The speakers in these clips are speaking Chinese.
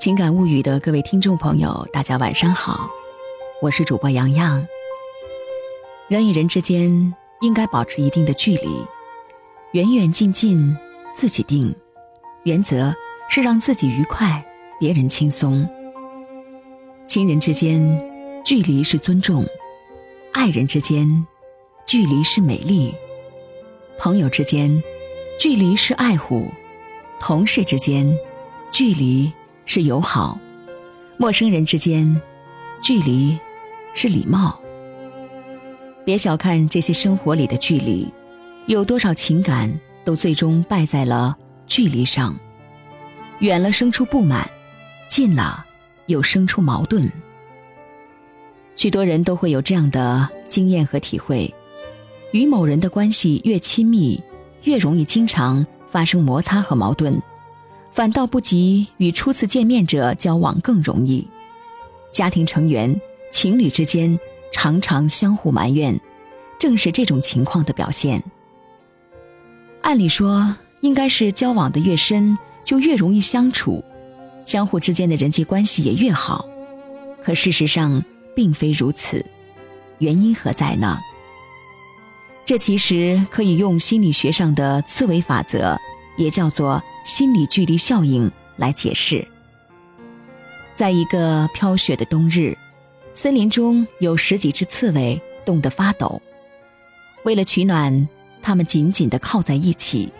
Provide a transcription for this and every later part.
情感物语的各位听众朋友，大家晚上好，我是主播洋洋。人与人之间应该保持一定的距离，远远近近自己定，原则是让自己愉快，别人轻松。亲人之间，距离是尊重；爱人之间，距离是美丽；朋友之间，距离是爱护；同事之间，距离。是友好，陌生人之间，距离是礼貌。别小看这些生活里的距离，有多少情感都最终败在了距离上。远了生出不满，近了又生出矛盾。许多人都会有这样的经验和体会：与某人的关系越亲密，越容易经常发生摩擦和矛盾。反倒不及与初次见面者交往更容易。家庭成员、情侣之间常常相互埋怨，正是这种情况的表现。按理说，应该是交往的越深，就越容易相处，相互之间的人际关系也越好。可事实上并非如此，原因何在呢？这其实可以用心理学上的刺猬法则，也叫做。心理距离效应来解释。在一个飘雪的冬日，森林中有十几只刺猬冻得发抖。为了取暖，它们紧紧地靠在一起，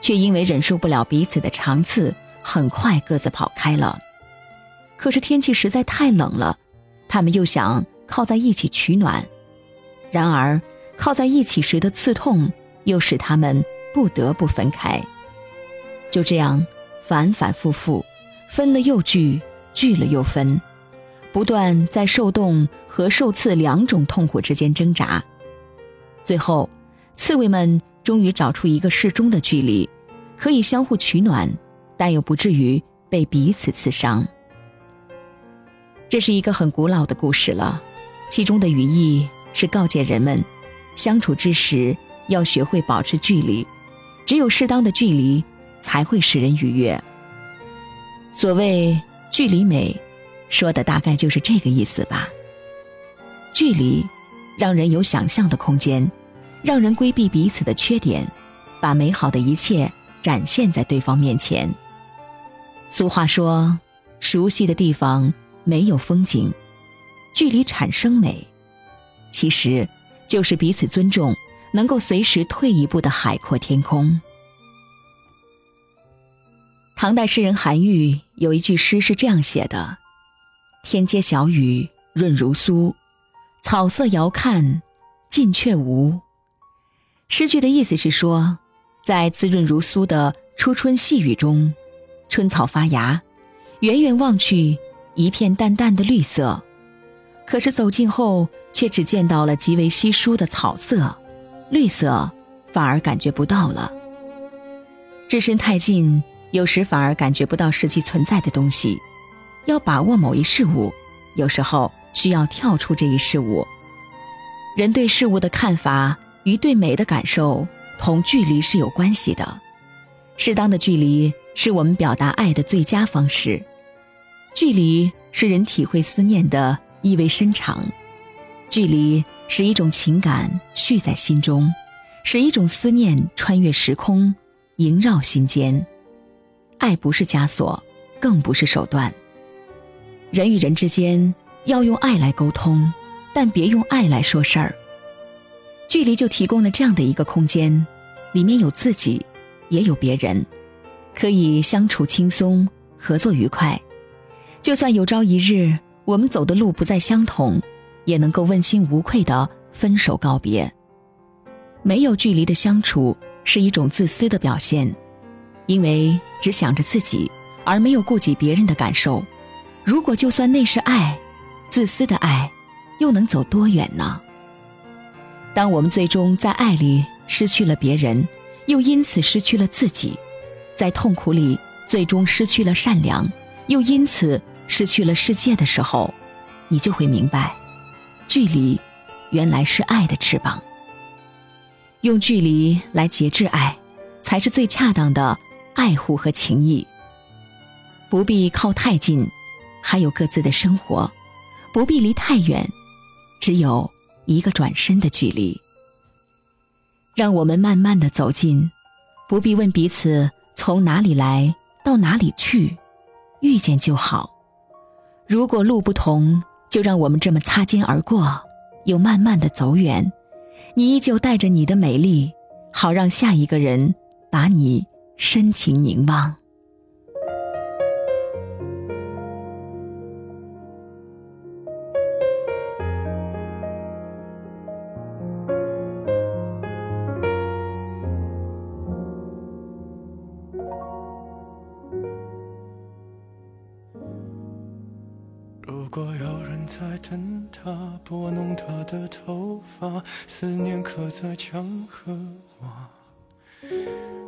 却因为忍受不了彼此的长刺，很快各自跑开了。可是天气实在太冷了，它们又想靠在一起取暖，然而靠在一起时的刺痛又使它们不得不分开。就这样，反反复复，分了又聚，聚了又分，不断在受冻和受刺两种痛苦之间挣扎。最后，刺猬们终于找出一个适中的距离，可以相互取暖，但又不至于被彼此刺伤。这是一个很古老的故事了，其中的语义是告诫人们，相处之时要学会保持距离，只有适当的距离。才会使人愉悦。所谓距离美，说的大概就是这个意思吧。距离让人有想象的空间，让人规避彼此的缺点，把美好的一切展现在对方面前。俗话说：“熟悉的地方没有风景，距离产生美。”其实，就是彼此尊重，能够随时退一步的海阔天空。唐代诗人韩愈有一句诗是这样写的：“天街小雨润如酥，草色遥看近却无。”诗句的意思是说，在滋润如酥的初春细雨中，春草发芽，远远望去一片淡淡的绿色，可是走近后却只见到了极为稀疏的草色，绿色反而感觉不到了。置身太近。有时反而感觉不到实际存在的东西。要把握某一事物，有时候需要跳出这一事物。人对事物的看法与对美的感受，同距离是有关系的。适当的距离是我们表达爱的最佳方式。距离是人体会思念的意味深长。距离使一种情感蓄在心中，使一种思念穿越时空，萦绕心间。爱不是枷锁，更不是手段。人与人之间要用爱来沟通，但别用爱来说事儿。距离就提供了这样的一个空间，里面有自己，也有别人，可以相处轻松，合作愉快。就算有朝一日我们走的路不再相同，也能够问心无愧的分手告别。没有距离的相处是一种自私的表现。因为只想着自己，而没有顾及别人的感受。如果就算那是爱，自私的爱，又能走多远呢？当我们最终在爱里失去了别人，又因此失去了自己，在痛苦里最终失去了善良，又因此失去了世界的时候，你就会明白，距离原来是爱的翅膀。用距离来节制爱，才是最恰当的。爱护和情谊。不必靠太近，还有各自的生活；不必离太远，只有一个转身的距离。让我们慢慢的走近，不必问彼此从哪里来到哪里去，遇见就好。如果路不同，就让我们这么擦肩而过，又慢慢的走远。你依旧带着你的美丽，好让下一个人把你深情凝望。如果有人在等他，拨弄他的头发，思念刻在墙和瓦。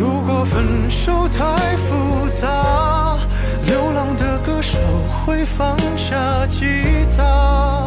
如果分手太复杂，流浪的歌手会放下吉他。